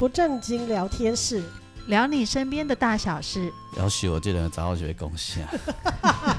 不正经聊天室，聊你身边的大小事。要许我这人早就会贡献。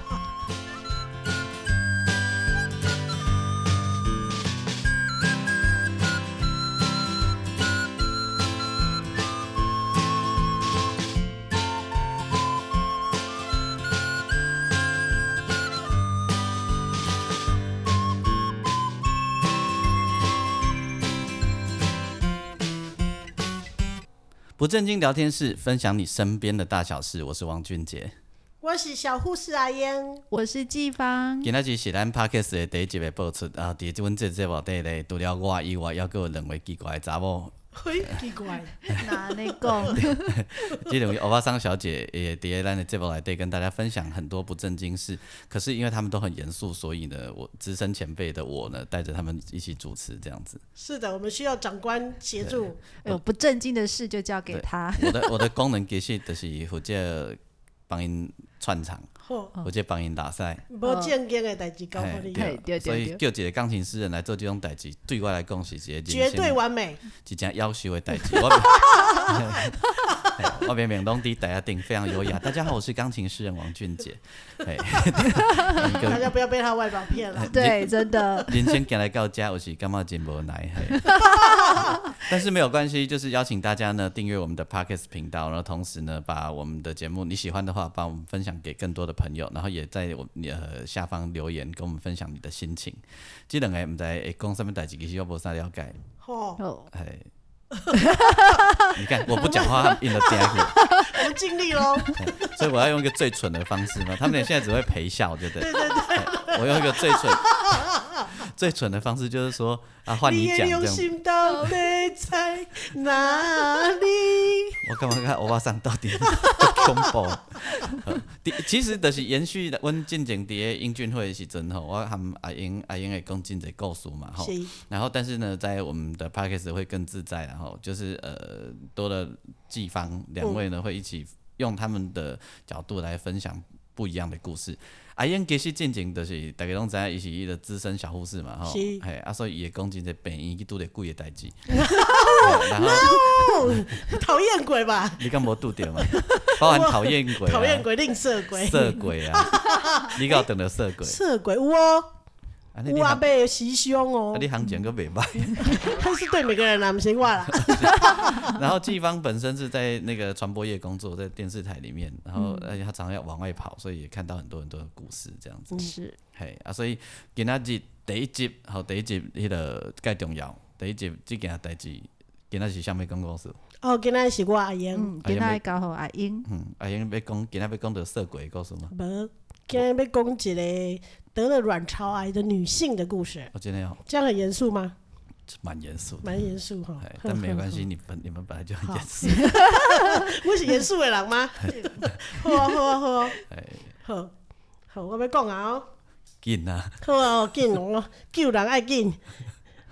不正经聊天室，分享你身边的大小事。我是王俊杰，我是小护士阿英，我是季芳。今仔日是咱 Podcast 的第一集的播出啊！伫这阮这节目里咧，除了我以外，还阁有两位奇怪的查某。嘿，奇怪，哪里讲？这两位欧巴桑小姐也伫咱的节目来对跟大家分享很多不正经事。可是因为他们都很严肃，所以呢，我资深前辈的我呢，带着他们一起主持这样子。是的，我们需要长官协助。有不正经的事就交给他。我的我的功能其实就是负责帮因串场。我这帮因打赛，无正经的代志交给你，所以叫一个钢琴诗人来做这种代志，对我来讲是一个绝对完美，一件优秀的代志。我 我明明拢伫台下顶非常优雅。大家好，我是钢琴诗人王俊杰。大家不要被他外表骗了。对，真的。人生赶来到家，我是感觉真无奈。但是没有关系，就是邀请大家呢订阅我们的 parkas 频道，然后同时呢把我们的节目你喜欢的话，帮我们分享给更多的朋友，然后也在我呃下方留言跟我们分享你的心情。这两个唔知会讲什么代志，其实我无啥了解。哦，哎。你看，我不讲话，印了第二个。我尽力喽。所以我要用一个最蠢的方式嘛，他们俩现在只会陪笑，对不对？对对对。我用一个最蠢、最蠢的方式，就是说啊，换你讲这样。到底在哪里？我干嘛看欧巴桑到底 恐怖？其实就是延续阮进前伫英俊会的时阵吼，我含阿英阿英会讲真侪故事嘛吼。然后，但是呢，在我们的 podcast 会更自在，然后就是呃，多了季方两位呢，会一起用他们的角度来分享不一样的故事。阿英其实进前就是大家拢知影，伊是伊个资深小护士嘛吼，嘿，啊，所以伊会讲真济病院去拄着鬼的代志。然后讨厌鬼吧？你敢无拄着嘛？包含 讨厌鬼、讨厌鬼、吝啬鬼、色鬼啊！你敢有等着色鬼？色鬼有哦，有阿伯袭胸哦。啊，你行情个袂歹。他是对每个人啦，不是我啦。然后季芳本身是在那个传播业工作，在电视台里面，然后而且他常常要往外跑，所以也看到很多很多的故事这样子。是，嘿啊，所以今仔日第一集，好，第一集迄个介重要，第一集这件代志，今仔是啥物讲故事？哦，今仔是我阿英，今仔交互阿英。嗯，阿英要讲，今仔要讲到色鬼故事吗？无，今仔要讲一个得了卵巢癌的女性的故事。我今天要，这样很严肃吗？蛮严肃，蛮严肃哈。但没关系，你本你们本来就很严肃。我是严肃的人吗？好啊，好啊，好啊。好，好，我要讲啊哦。紧啊！好啊，紧哦，救人爱紧。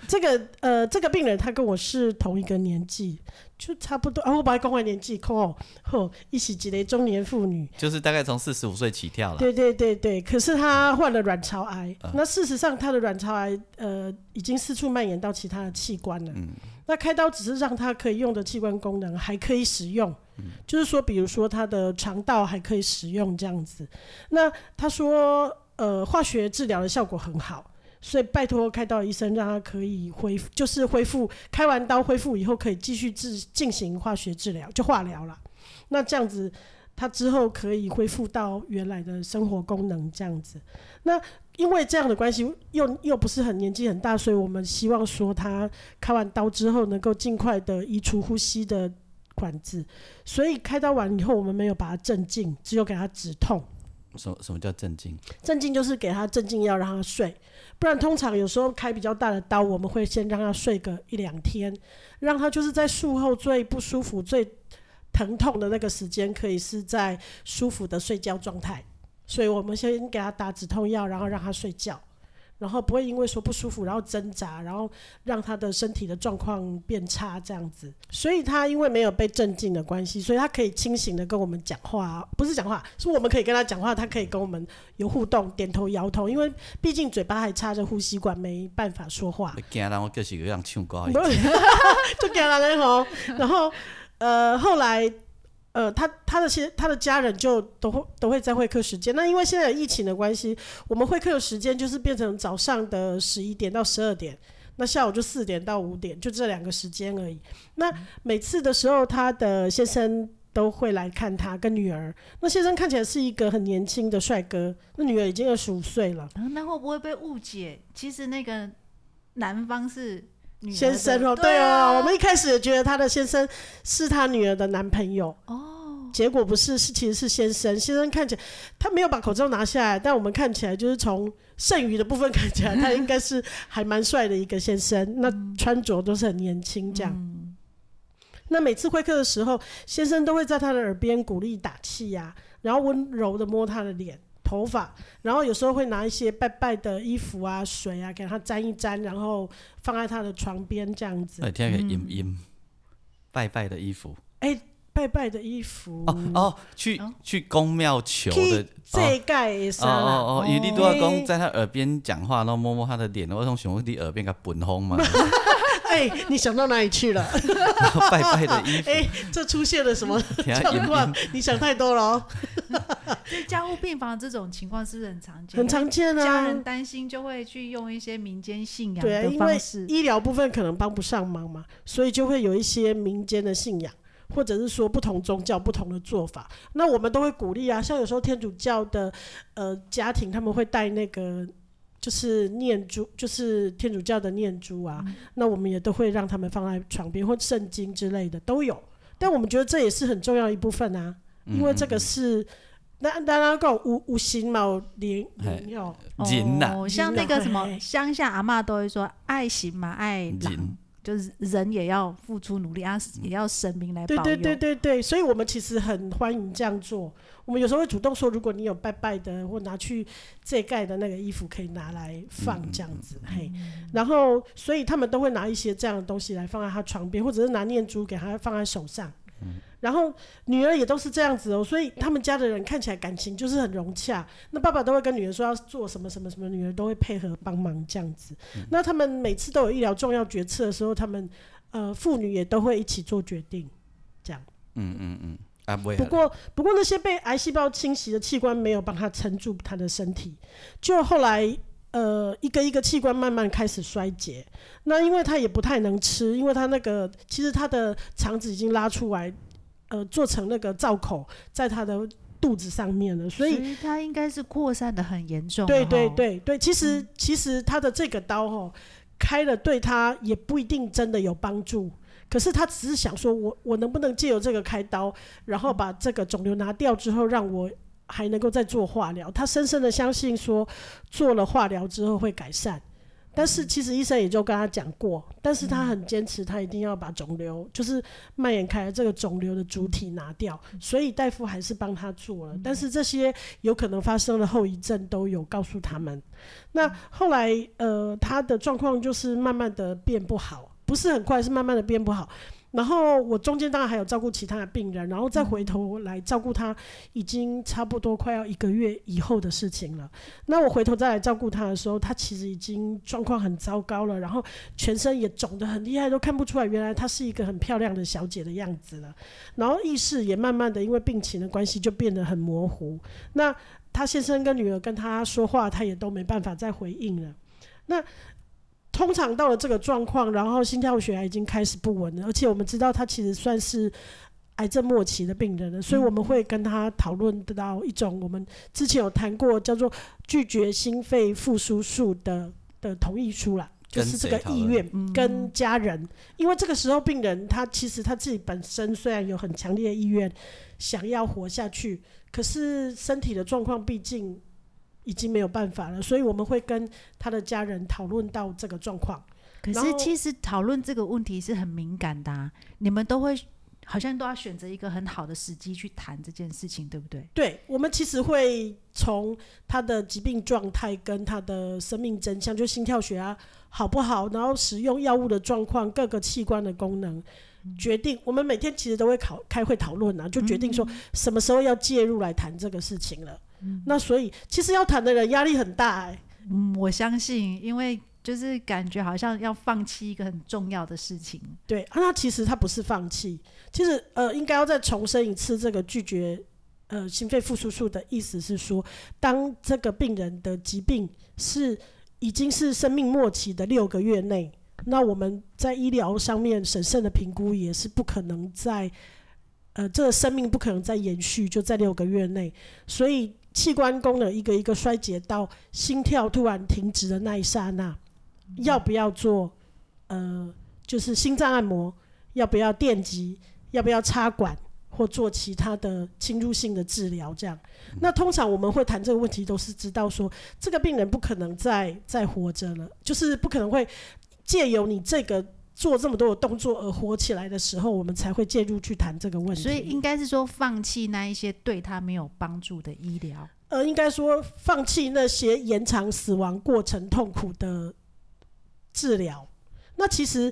这个呃，这个病人他跟我是同一个年纪，就差不多啊。我把他讲完年纪，吼吼，一起几类中年妇女，就是大概从四十五岁起跳了。对对对对，可是她患了卵巢癌，嗯、那事实上她的卵巢癌呃已经四处蔓延到其他的器官了。嗯，那开刀只是让她可以用的器官功能还可以使用，嗯、就是说，比如说她的肠道还可以使用这样子。那她说，呃，化学治疗的效果很好。所以拜托开刀医生让他可以恢复，就是恢复开完刀恢复以后可以继续治进行化学治疗，就化疗了。那这样子他之后可以恢复到原来的生活功能这样子。那因为这样的关系，又又不是很年纪很大，所以我们希望说他开完刀之后能够尽快的移除呼吸的管子。所以开刀完以后，我们没有把他镇静，只有给他止痛。什么什么叫镇静？镇静就是给他镇静药让他睡。不然，通常有时候开比较大的刀，我们会先让他睡个一两天，让他就是在术后最不舒服、最疼痛的那个时间，可以是在舒服的睡觉状态。所以我们先给他打止痛药，然后让他睡觉。然后不会因为说不舒服然后挣扎，然后让他的身体的状况变差这样子。所以他因为没有被镇静的关系，所以他可以清醒的跟我们讲话，不是讲话，是我们可以跟他讲话，他可以跟我们有互动，点头摇头。因为毕竟嘴巴还插着呼吸管，没办法说话。惊人，我就是个样唱歌，就惊人吼。然后呃，后来。呃，他他的先他的家人就都会都会在会客时间。那因为现在有疫情的关系，我们会客的时间就是变成早上的十一点到十二点，那下午就四点到五点，就这两个时间而已。那每次的时候，他的先生都会来看他跟女儿。那先生看起来是一个很年轻的帅哥，那女儿已经二十五岁了。那会不会被误解？其实那个男方是先生哦，对哦，我们一开始也觉得他的先生是他女儿的男朋友哦，结果不是，是其实是先生。先生看起来他没有把口罩拿下来，但我们看起来就是从剩余的部分看起来，他应该是还蛮帅的一个先生。那穿着都是很年轻这样。那每次会客的时候，先生都会在他的耳边鼓励打气呀，然后温柔的摸他的脸。头发，然后有时候会拿一些拜拜的衣服啊、水啊，给他沾一沾，然后放在他的床边这样子。哎，听个音音，拜拜的衣服。哎，拜拜的衣服。哦哦，去去宫庙求的。这盖也是。哦哦哦，你都要公在他耳边讲话，然后摸摸他的脸，我从想问你耳边个本风嘛。哎、欸，你想到哪里去了？拜拜的衣服。哎、欸，这出现了什么状况？你想太多了哦。就加护病房这种情况是不是很常见？很常见啊。家人担心就会去用一些民间信仰的方式。对，因为医疗部分可能帮不上忙嘛，所以就会有一些民间的信仰，或者是说不同宗教不同的做法。那我们都会鼓励啊，像有时候天主教的呃家庭，他们会带那个。就是念珠，就是天主教的念珠啊，嗯、那我们也都会让他们放在床边或圣经之类的都有。但我们觉得这也是很重要一部分啊，嗯、因为这个是那当然讲五五行嘛，灵灵哦人呐，像那个什么乡下阿嬷都会说爱行嘛爱人。就是人也要付出努力啊，也要神明来保佑。对对对对对，所以我们其实很欢迎这样做。我们有时候会主动说，如果你有拜拜的或拿去这盖的那个衣服，可以拿来放这样子。嗯、嘿，然后所以他们都会拿一些这样的东西来放在他床边，或者是拿念珠给他放在手上。嗯然后女儿也都是这样子哦，所以他们家的人看起来感情就是很融洽。那爸爸都会跟女儿说要做什么什么什么，女儿都会配合帮忙这样子。嗯、那他们每次都有医疗重要决策的时候，他们呃父女也都会一起做决定，这样。嗯嗯嗯。啊不，不过不过那些被癌细胞侵袭的器官没有帮他撑住他的身体，就后来呃一个一个器官慢慢开始衰竭。那因为他也不太能吃，因为他那个其实他的肠子已经拉出来。呃，做成那个造口在他的肚子上面了，所以，他应该是扩散的很严重。对对对对，其实、嗯、其实他的这个刀哦，开了对他也不一定真的有帮助，可是他只是想说我我能不能借由这个开刀，然后把这个肿瘤拿掉之后，让我还能够再做化疗。他深深的相信说，做了化疗之后会改善。但是其实医生也就跟他讲过，但是他很坚持，他一定要把肿瘤，就是蔓延开来这个肿瘤的主体拿掉，所以大夫还是帮他做了。但是这些有可能发生的后遗症都有告诉他们。那后来呃，他的状况就是慢慢的变不好，不是很快，是慢慢的变不好。然后我中间当然还有照顾其他的病人，然后再回头来照顾他，已经差不多快要一个月以后的事情了。那我回头再来照顾他的时候，他其实已经状况很糟糕了，然后全身也肿得很厉害，都看不出来原来她是一个很漂亮的小姐的样子了。然后意识也慢慢的因为病情的关系就变得很模糊。那他先生跟女儿跟他说话，他也都没办法再回应了。那。通常到了这个状况，然后心跳血压已经开始不稳了，而且我们知道他其实算是癌症末期的病人了，所以我们会跟他讨论得到一种我们之前有谈过叫做拒绝心肺复苏术的的同意书啦，就是这个意愿跟家人，因为这个时候病人他其实他自己本身虽然有很强烈的意愿想要活下去，可是身体的状况毕竟。已经没有办法了，所以我们会跟他的家人讨论到这个状况。可是其实讨论这个问题是很敏感的啊，你们都会好像都要选择一个很好的时机去谈这件事情，对不对？对，我们其实会从他的疾病状态跟他的生命真相，就心跳血压好不好，然后使用药物的状况，各个器官的功能，嗯、决定。我们每天其实都会考开会讨论啊，就决定说什么时候要介入来谈这个事情了。嗯、那所以其实要谈的人压力很大哎、欸。嗯，我相信，因为。就是感觉好像要放弃一个很重要的事情。对，啊，那其实他不是放弃，其实呃，应该要再重申一次，这个拒绝呃心肺复苏术的意思是说，当这个病人的疾病是已经是生命末期的六个月内，那我们在医疗上面审慎的评估也是不可能在呃这个生命不可能再延续，就在六个月内，所以器官功能一个一个衰竭到心跳突然停止的那一刹那。要不要做，呃，就是心脏按摩？要不要电击？要不要插管？或做其他的侵入性的治疗？这样，那通常我们会谈这个问题，都是知道说这个病人不可能再再活着了，就是不可能会借由你这个做这么多的动作而活起来的时候，我们才会介入去谈这个问题。所以应该是说，放弃那一些对他没有帮助的医疗。呃，应该说放弃那些延长死亡过程痛苦的。治疗，那其实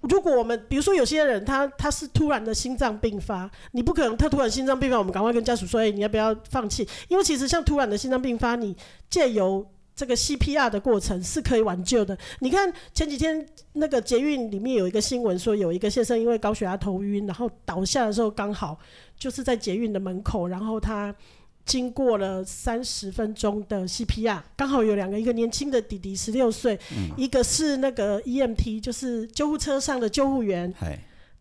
如果我们比如说有些人他他是突然的心脏病发，你不可能他突然心脏病发，我们赶快跟家属说，哎，你要不要放弃？因为其实像突然的心脏病发，你借由这个 CPR 的过程是可以挽救的。你看前几天那个捷运里面有一个新闻说，有一个先生因为高血压头晕，然后倒下的时候刚好就是在捷运的门口，然后他。经过了三十分钟的 CPR，刚好有两个，一个年轻的弟弟十六岁，嗯，一个是那个 EMT，就是救护车上的救护员。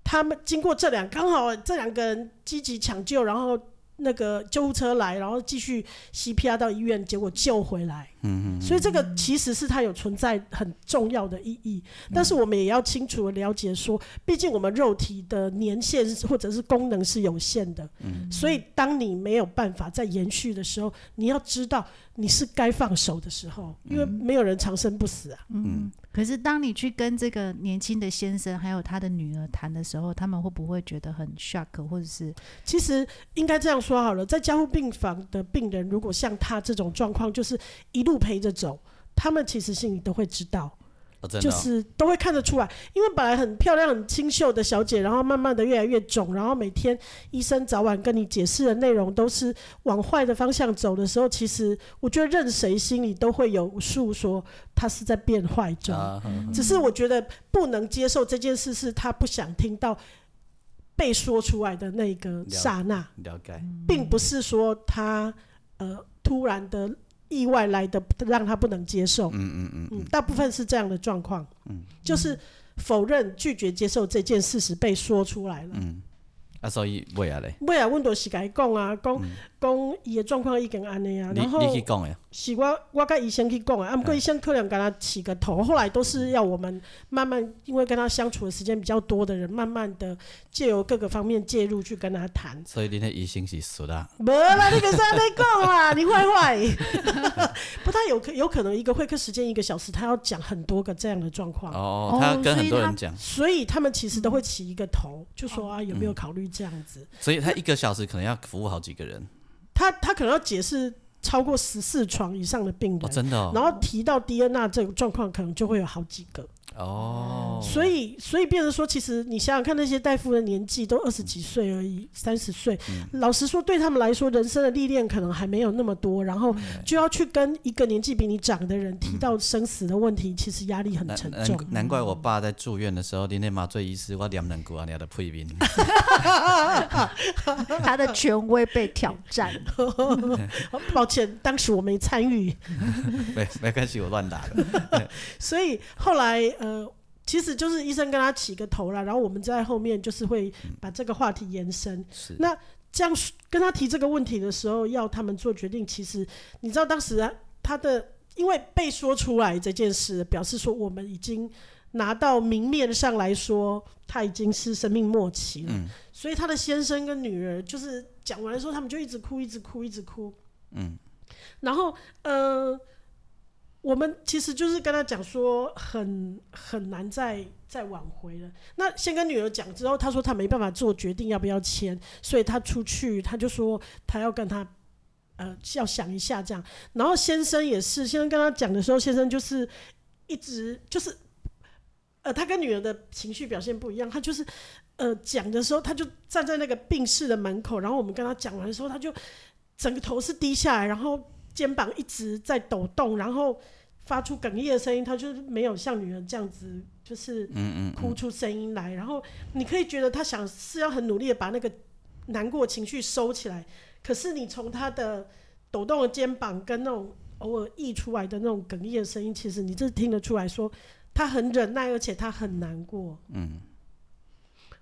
他们经过这两，刚好这两个人积极抢救，然后。那个救护车来，然后继续 CPR 到医院，结果救回来。嗯嗯。所以这个其实是它有存在很重要的意义，但是我们也要清楚的了解说，毕竟我们肉体的年限或者是功能是有限的。嗯。所以当你没有办法再延续的时候，你要知道你是该放手的时候，因为没有人长生不死啊。嗯。可是，当你去跟这个年轻的先生还有他的女儿谈的时候，他们会不会觉得很 shock，或者是？其实应该这样说好了，在加护病房的病人，如果像他这种状况，就是一路陪着走，他们其实心里都会知道。就是都会看得出来，因为本来很漂亮、很清秀的小姐，然后慢慢的越来越肿，然后每天医生早晚跟你解释的内容都是往坏的方向走的时候，其实我觉得任谁心里都会有数，说她是在变坏中。只是我觉得不能接受这件事，是她不想听到被说出来的那个刹那。了解，并不是说她呃突然的。意外来的让他不能接受，嗯嗯嗯，嗯，大部分是这样的状况，嗯，就是否认、拒绝接受这件事实被说出来了，嗯。啊，所以尾啊咧，尾啊，阮都是甲伊讲啊，讲讲伊的状况已经安尼啊，然后你去讲的，是我我甲医生去讲的，啊，不过医生可能跟他起个头，后来都是要我们慢慢，因为跟他相处的时间比较多的人，慢慢的借由各个方面介入去跟他谈。所以你的医生是熟的？没啦，你可是安尼讲啦，你坏坏。不太有可有可能一个会客时间一个小时，他要讲很多个这样的状况。哦，他要跟很多人讲，所以他们其实都会起一个头，就说啊，有没有考虑？这样子，所以他一个小时可能要服务好几个人。他他可能要解释超过十四床以上的病人，真的。哦，然后提到 DNA 这个状况，可能就会有好几个。哦，所以所以变成说，其实你想想看，那些大夫的年纪都二十几岁而已，三十岁。老实说，对他们来说，人生的历练可能还没有那么多，然后就要去跟一个年纪比你长的人提到生死的问题，嗯、其实压力很沉重。难，难怪我爸在住院的时候，你那麻醉医师我念两句啊，你的配音，他的权威被挑战。抱歉，当时我没参与。没没关系，我乱打的。所以后来。呃，其实就是医生跟他起个头了，然后我们在后面就是会把这个话题延伸。嗯、那这样跟他提这个问题的时候，要他们做决定，其实你知道当时他的因为被说出来这件事，表示说我们已经拿到明面上来说他已经是生命末期了，嗯、所以他的先生跟女儿就是讲完的时候，他们就一直哭，一直哭，一直哭。嗯，然后呃。我们其实就是跟他讲说很很难再再挽回了。那先跟女儿讲之后，他说他没办法做决定要不要签，所以他出去他就说他要跟他呃要想一下这样。然后先生也是，先生跟他讲的时候，先生就是一直就是呃他跟女儿的情绪表现不一样，他就是呃讲的时候他就站在那个病室的门口，然后我们跟他讲完的时候，他就整个头是低下来，然后。肩膀一直在抖动，然后发出哽咽的声音。他就是没有像女儿这样子，就是哭出声音来。然后你可以觉得他想是要很努力的把那个难过情绪收起来，可是你从他的抖动的肩膀跟那种偶尔溢出来的那种哽咽的声音，其实你这听得出来说他很忍耐，而且他很难过。嗯。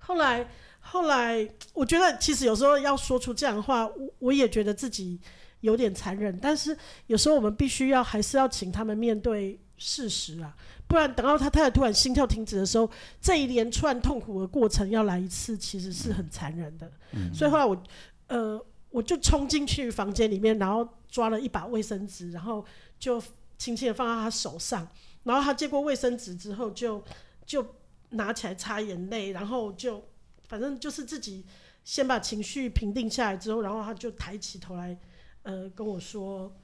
后来，后来，我觉得其实有时候要说出这样的话，我我也觉得自己。有点残忍，但是有时候我们必须要还是要请他们面对事实啊，不然等到他太太突然心跳停止的时候，这一连串痛苦的过程要来一次，其实是很残忍的。嗯。所以后来我，呃，我就冲进去房间里面，然后抓了一把卫生纸，然后就轻轻的放到他手上，然后他接过卫生纸之后就，就就拿起来擦眼泪，然后就反正就是自己先把情绪平定下来之后，然后他就抬起头来。呃，跟我说，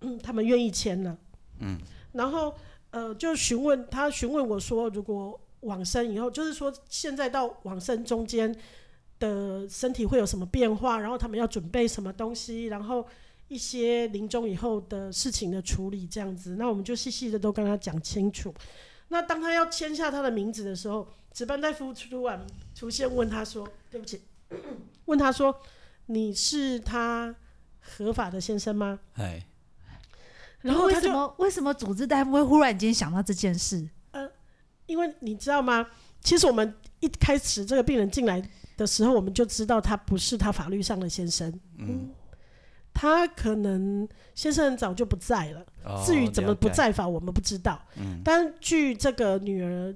嗯，他们愿意签了，嗯，然后呃，就询问他询问我说，如果往生以后，就是说现在到往生中间的身体会有什么变化，然后他们要准备什么东西，然后一些临终以后的事情的处理这样子，那我们就细细的都跟他讲清楚。那当他要签下他的名字的时候，值班大夫突然出现问他说：“对不起，问他说你是他。”合法的先生吗？哎，然后为什么为什么主治大夫会忽然间想到这件事？呃，因为你知道吗？其实我们一开始这个病人进来的时候，我们就知道他不是他法律上的先生。嗯，嗯，他可能先生很早就不在了。哦，至于怎么不在法，我们不知道。嗯，但据这个女儿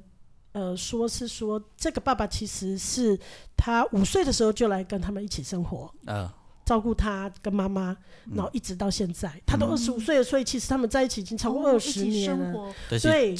呃说是说，这个爸爸其实是他五岁的时候就来跟他们一起生活。嗯。照顾他跟妈妈，然后一直到现在，嗯、他都二十五岁了，所以其实他们在一起已经超过二十年了。哦、对，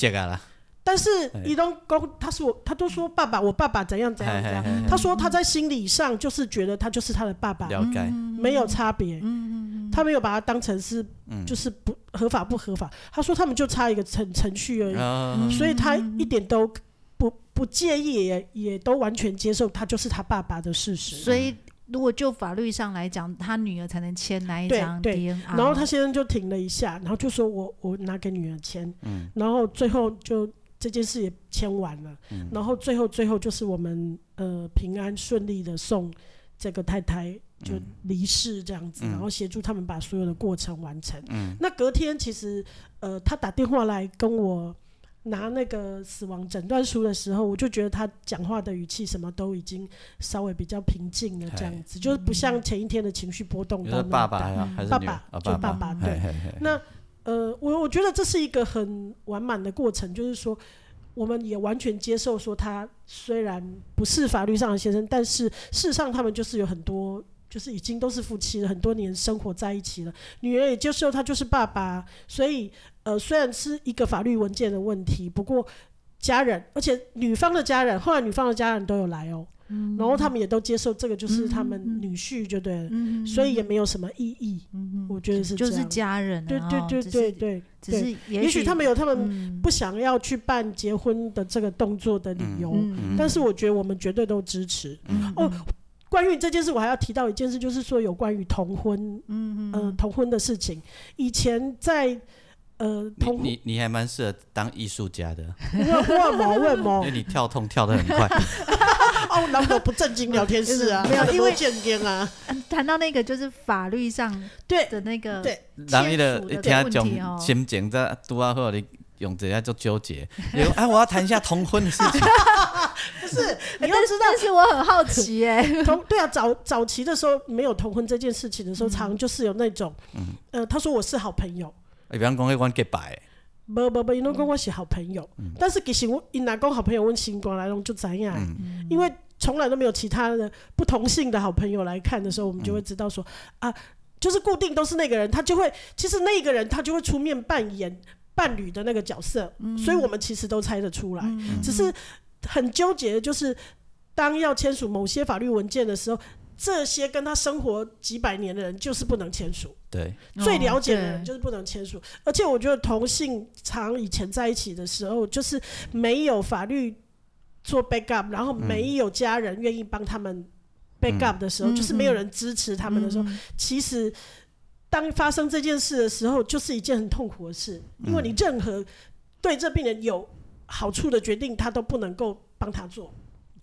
但是移动公他是我，他都说爸爸，我爸爸怎样怎样怎样。他说他在心理上就是觉得他就是他的爸爸，了解，没有差别。嗯、他没有把他当成是就是不合法不合法。他说他们就差一个程程序而已，嗯、所以他一点都不不介意，也也都完全接受他就是他爸爸的事实。所以。如果就法律上来讲，他女儿才能签那一张 DNA，然后他先生就停了一下，然后就说我我拿给女儿签，嗯、然后最后就这件事也签完了，嗯、然后最后最后就是我们呃平安顺利的送这个太太就离世这样子，嗯、然后协助他们把所有的过程完成。嗯、那隔天其实呃他打电话来跟我。拿那个死亡诊断书的时候，我就觉得他讲话的语气什么都已经稍微比较平静了，这样子就是不像前一天的情绪波动到那么大。爸爸还是爸爸，就爸爸对。那呃，我我觉得这是一个很完满的过程，就是说我们也完全接受说他虽然不是法律上的先生，但是事实上他们就是有很多。就是已经都是夫妻了，很多年生活在一起了。女儿也接受他就是爸爸，所以呃，虽然是一个法律文件的问题，不过家人，而且女方的家人，后来女方的家人都有来哦，嗯、然后他们也都接受这个就是他们女婿就对了，嗯、所以也没有什么意义。嗯、我觉得是这样，就是家人，对对对对对，只是也许他们有他们不想要去办结婚的这个动作的理由，嗯、但是我觉得我们绝对都支持。嗯、哦。关于这件事，我还要提到一件事，就是说有关于同婚，嗯嗯，呃，同婚的事情。以前在呃，同你你，你还蛮适合当艺术家的。为什么？为什么？因为你跳痛跳得很快。哦，难道不正经聊天室啊？没有，因为见见啊。谈到那个就是法律上对的那个对，然后的听他讲心情在多啊，或者你用这样就纠结。哎，我要谈一下同婚的事情。不是，你要知道，但是我很好奇哎。同对啊，早早期的时候没有同婚这件事情的时候，常就是有那种，呃，他说我是好朋友。比方讲，我结拜。不不不，因为讲我是好朋友，但是其实我因哪讲好朋友，问新光来龙就怎样？因为从来都没有其他的不同性的好朋友来看的时候，我们就会知道说啊，就是固定都是那个人，他就会其实那个人他就会出面扮演伴侣的那个角色，嗯、所以我们其实都猜得出来，嗯、只是很纠结的就是当要签署某些法律文件的时候。这些跟他生活几百年的人就是不能签署，对，最了解的人就是不能签署。而且我觉得同性常以前在一起的时候，就是没有法律做 backup，然后没有家人愿意帮他们 backup 的时候，就是没有人支持他们的时候，其实当发生这件事的时候，就是一件很痛苦的事，因为你任何对这病人有好处的决定，他都不能够帮他做。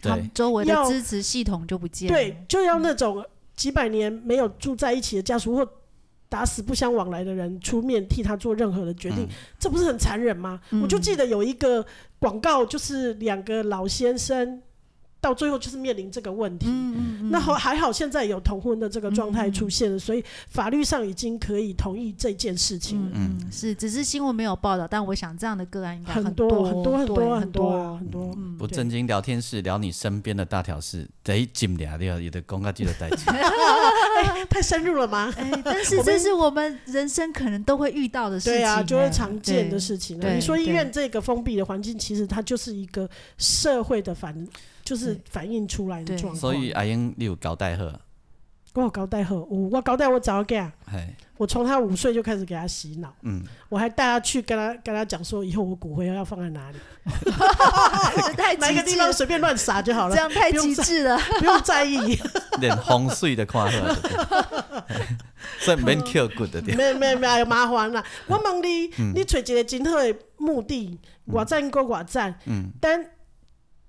他们周围的支持系统就不见了，对，就要那种几百年没有住在一起的家属或打死不相往来的人出面替他做任何的决定，嗯、这不是很残忍吗？嗯、我就记得有一个广告，就是两个老先生。到最后就是面临这个问题，嗯嗯嗯、那好还好，现在有同婚的这个状态出现了，嗯、所以法律上已经可以同意这件事情了。嗯，嗯是，只是新闻没有报道，但我想这样的个案应该很多很多很多很多很多。不正经聊天室聊你身边的大条事，得紧聊聊，有的公告记得带起。太深入了吗？哎，但是这是我们人生可能都会遇到的事情，对啊，就会常见的事情。你说医院这个封闭的环境，其实它就是一个社会的反。就是反映出来的状况。所以阿英，你有交代好？我有交代好，我我交代我早给啊。我从他五岁就开始给他洗脑。嗯。我还带他去跟他跟他讲说，以后我骨灰要放在哪里。太哪个地方随便乱撒就好了。这样太极致了，不用在意。连风水的看好。所以免 Q good 的。没没没有麻烦了。我问你，你找一个真好的墓地，我赞过我赞。嗯。等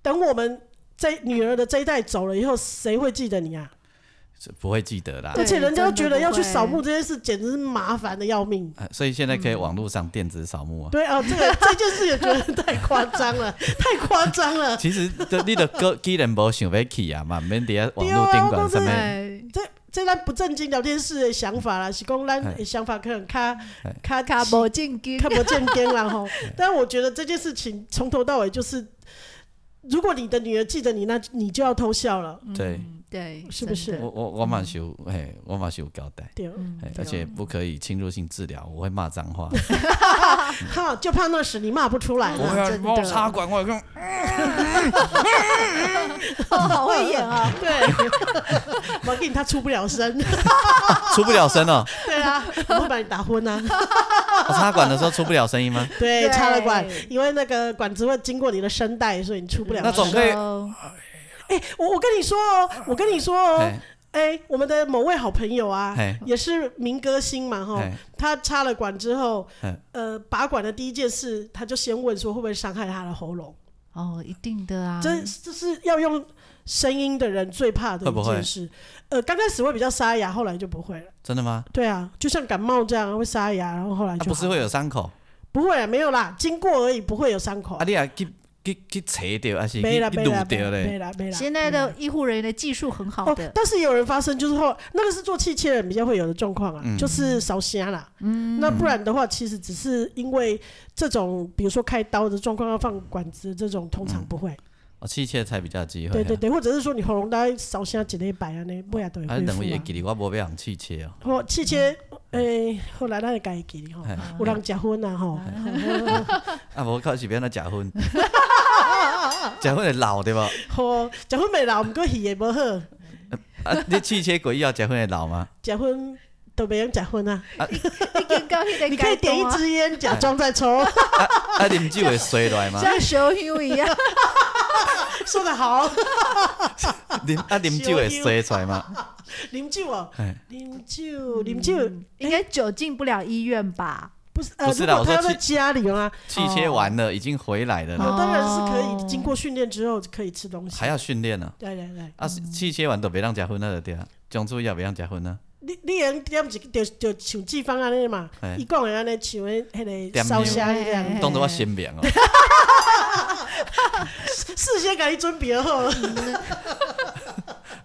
等我们。这女儿的这一代走了以后，谁会记得你啊？是不会记得啦。而且人家都觉得要去扫墓这件事，简直是麻烦的要命。所以现在可以网络上电子扫墓啊。对啊，这个 这件事也觉得太夸张了，太夸张了。其实这，你的哥既然不想要去啊嘛，免得网络宾馆上面。这这咱不正经聊天室的想法啦，是讲咱的想法可能卡卡卡不正经，卡不正经然后，但我觉得这件事情从头到尾就是。如果你的女儿记得你，那你就要偷笑了。对对，是不是？我我我马修，嘿，我马修交代。对，而且不可以侵入性治疗，我会骂脏话。哈，就怕那时你骂不出来。我要帮我插管，我用。好会演啊！对，我给你，他出不了声。出不了声哦。对啊，我会把你打昏啊。我插管的时候出不了声音吗？对，插了管，因为那个管子会经过你的声带，所以你出不了声。那总可以。哎，我我跟你说哦，我跟你说哦，哎，我们的某位好朋友啊，也是民歌星嘛哈，他插了管之后，呃，拔管的第一件事，他就先问说会不会伤害他的喉咙？哦，一定的啊，这这是要用声音的人最怕的一件事。呃，刚开始会比较沙哑，后来就不会了。真的吗？对啊，就像感冒这样会沙哑，然后后来就不是会有伤口？不会啊，没有啦，经过而已，不会有伤口。啊，你啊去去扯掉还是去撸掉嘞？没了没了。现在的医护人员的技术很好的，但是有人发生就是后那个是做气切的人比较会有的状况啊，就是烧瞎啦。嗯，那不然的话，其实只是因为这种，比如说开刀的状况要放管子，这种通常不会。气切才比较机会。对对对，或者是说你喉咙大概烧声几礼拜啊，那不也都会恢复啊？还是等于会记得我无要用气切哦。哦，气切，诶，后来咱会家己记吼，有人食薰啊吼。啊，无靠是变那食薰，食薰会老对无？好，食薰袂老，毋过鱼会无好。啊，你汽车过以后食薰会老吗？食薰都袂用食薰啊。你可以点一支烟，假装在抽。啊，啉酒会衰落来吗？像烧香一样。说得好，啉啊啉酒会衰出来吗？啉酒哦，啉酒啉酒应该酒进不了医院吧？不是，不是的，我说在家里吗？气切完了，已经回来了。有的人是可以经过训练之后可以吃东西，还要训练呢。对对对，啊，气切完都别让结婚了对啊，讲注意要别让结婚呢。你你人点一就就像季芳安尼嘛，伊讲的安尼像迄迄个烧声迄样，当作我新名哦。事先给你准备好。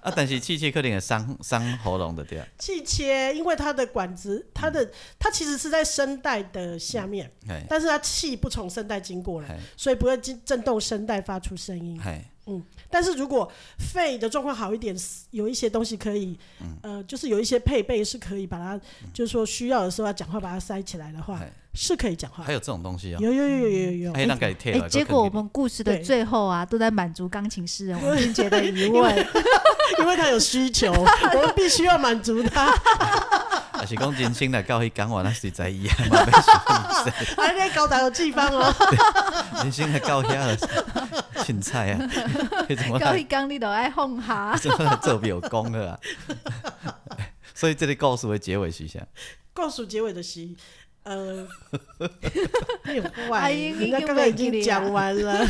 啊，但是气切可能也伤伤喉咙的对啊。气切，因为它的管子，它的它其实是在声带的下面，但是它气不从声带经过了，所以不会震震动声带发出声音。嗯，但是如果肺的状况好一点，有一些东西可以，嗯、呃，就是有一些配备是可以把它，嗯、就是说需要的时候要讲话把它塞起来的话，是可以讲话。还有这种东西啊？有有有有有有。哎，结果我们故事的最后啊，都在满足钢琴诗人王俊杰的疑问，因为 他有需求，我们必须要满足他。还是讲人生来到迄讲话，那是在一样嘛，没什么意思。还在高达有地方哦。人生来到遐了，凊彩啊！到迄讲你都爱放下。怎么做没有功了啊？所以这里故事的结尾是啥？故事结尾的是，呃，你很坏，人家刚刚已经讲完了。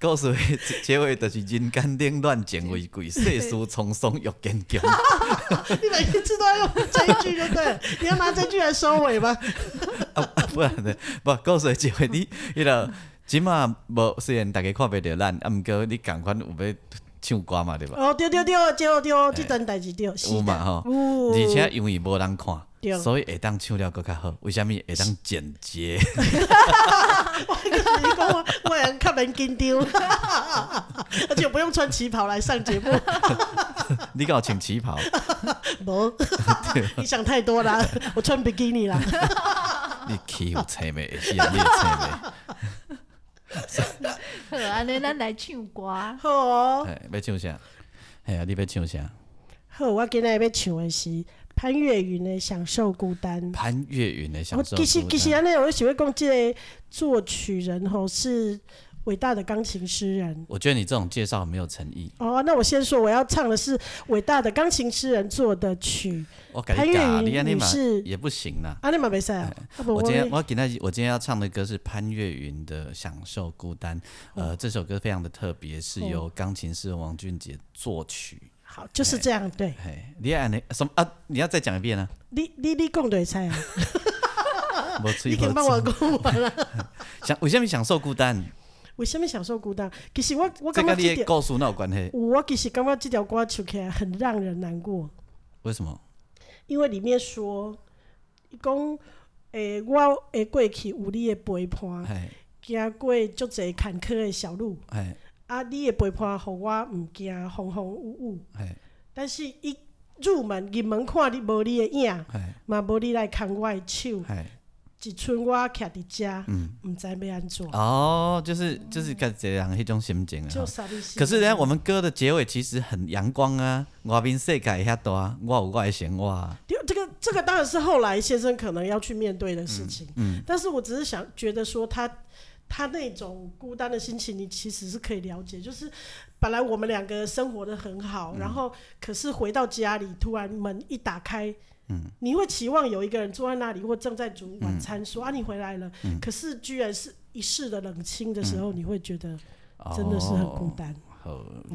故事的结尾就是人间冷暖情为贵，世事沧桑欲坚强。你每一次都要用这一句就对了，你要拿这句来收尾吗？啊，不然呢？不，故事的结尾你，迄个即码无虽然大家看不着咱，啊，毋过你共款有要唱歌嘛，对吧？哦，对对对，对对，这阵代志对，是嘛吼，而且因为无人看。所以会当唱了搁较好，为虾米会当剪接？我跟你讲，我会较免紧张，而且不用穿旗袍来上节目。你敢有穿旗袍？无，你想太多了，我穿比基尼啦。你欺负青妹，是啊，你青妹。好，安尼咱来唱歌。好哦。要唱啥？系啊，你要唱啥？好，我今日要唱的是。潘越云的《享受孤单》，潘越云的《享受孤单》。其实其实安尼，我喜欢讲这个作曲人吼是伟大的钢琴诗人。我觉得你这种介绍很没有诚意。哦，那我先说，我要唱的是伟大的钢琴诗人做的曲。潘越云女士也不行啦。阿尼玛没赛啊。我今天我给他，我今天要唱的歌是潘越云的《享受孤单》。呃，这首歌非常的特别，是由钢琴诗人王俊杰作曲。好，就是这样，对。你要你什么啊？你要再讲一遍啊？你你你讲对菜啊！你可以帮我讲完了。想为什么享受孤单？为什么享受孤单？其实我我感觉你的故事哪有关系？我其实感觉这条歌唱起来很让人难过。为什么？因为里面说，讲诶，我诶过去有你的陪伴，行过足侪坎坷的小路。啊！你的陪伴，互我毋惊风风雨雨。但是，一入门入门看你无你的影，嘛无你来牵我的手。一寸我徛伫遮，毋知要安怎。哦，就是就是个这样迄种心情啊。可是呢，我们歌的结尾其实很阳光啊，外面世界遐大，我有我的生活。这个这个当然是后来先生可能要去面对的事情。嗯。但是我只是想觉得说他。他那种孤单的心情，你其实是可以了解。就是本来我们两个生活的很好，嗯、然后可是回到家里，突然门一打开，嗯、你会期望有一个人坐在那里，或正在煮晚餐，说、嗯、啊，你回来了。嗯、可是居然是一世的冷清的时候，嗯、你会觉得真的是很孤单。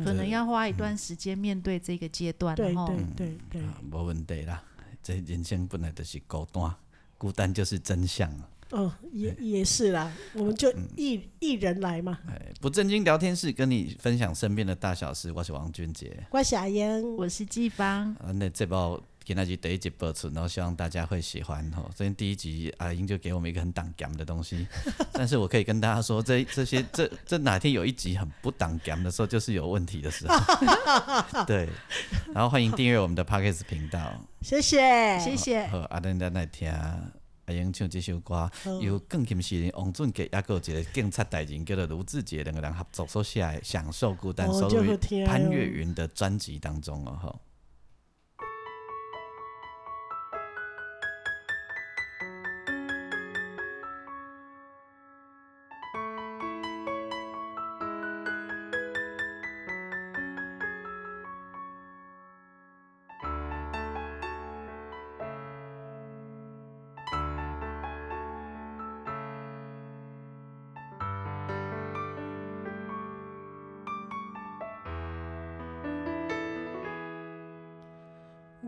可能要花一段时间面对这个阶段。对对对对，没问题啦。这人生本来就是孤单，孤单就是真相。哦，也也是啦，我们就一一人来嘛。哎，不正经聊天室跟你分享身边的大小事。我是王俊杰，我是阿英，我是季芳。啊，那这包今天是第一集播出，然后希望大家会喜欢哦。所以第一集阿英就给我们一个很挡 gam 的东西，但是我可以跟大家说，这这些这这哪天有一集很不挡 gam 的时候，就是有问题的时候。对，然后欢迎订阅我们的 Podcast 频道，谢谢谢谢。好，阿登在那听。阿英唱这首歌，由钢琴诗人王俊杰，还有一个警察大人叫做卢志杰两个人合作所写的《享受孤单》，收录于潘越云的专辑当中哦。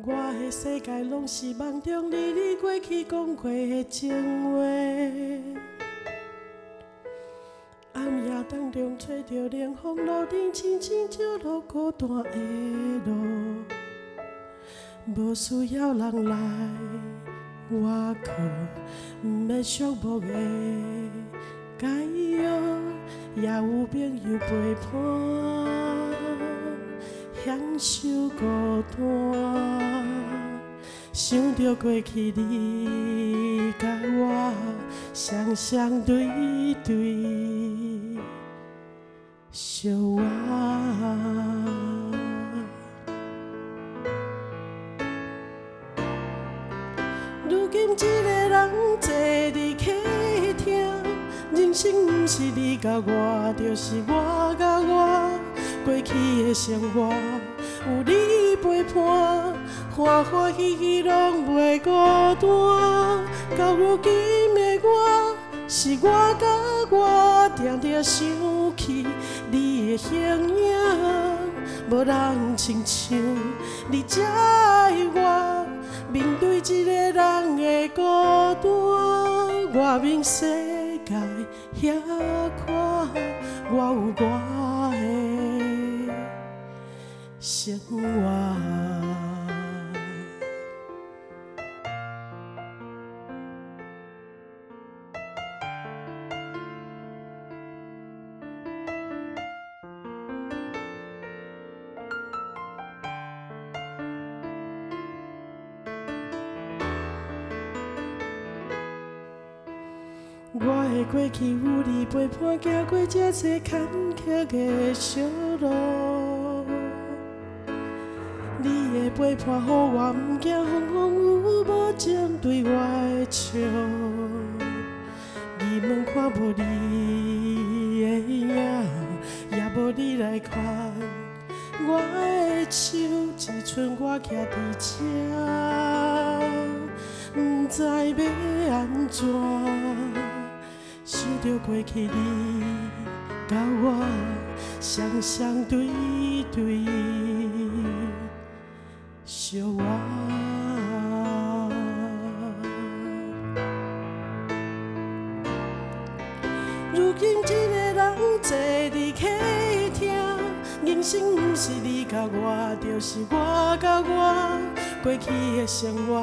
我的世界拢是梦中你你过去讲过的情话，暗夜当中吹着冷风，路灯轻轻照落孤单的路，无需要人来，我可毋免寂寞的。解药，也有朋友陪伴，享受孤单。想着过去你甲我双双对对，相爱。一个人坐伫客厅，人生不是你甲我，就是我甲我。过去的生活有你陪伴，欢欢喜喜拢袂孤单。到如今的我，是我甲我，定定想起你的形影，无人亲像你这我。面对一个人的孤单，外面世界遐宽，我有我生活。我的过去有你陪伴，走过这些坎坷的小路。你的陪伴，予我不惊风风雨无情对我的笑。你们看无你的影，也无你来看我的手，只剩我徛伫这，不知要安怎。想着过去你甲我双双对对相爱，如今一个人坐伫客厅，人生不是你甲我，就是我甲我，过去的生活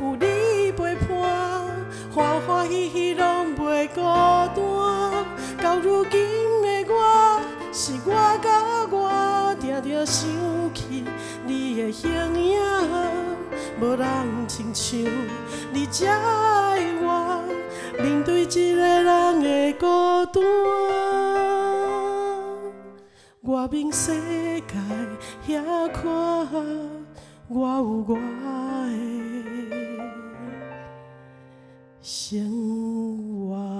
有你陪伴。欢欢喜喜拢袂孤单，到如今的我，是我甲我，定定想起你的形影，无人亲像你这的我，面对一个人的孤单，外面世界遐宽，我有我的生活。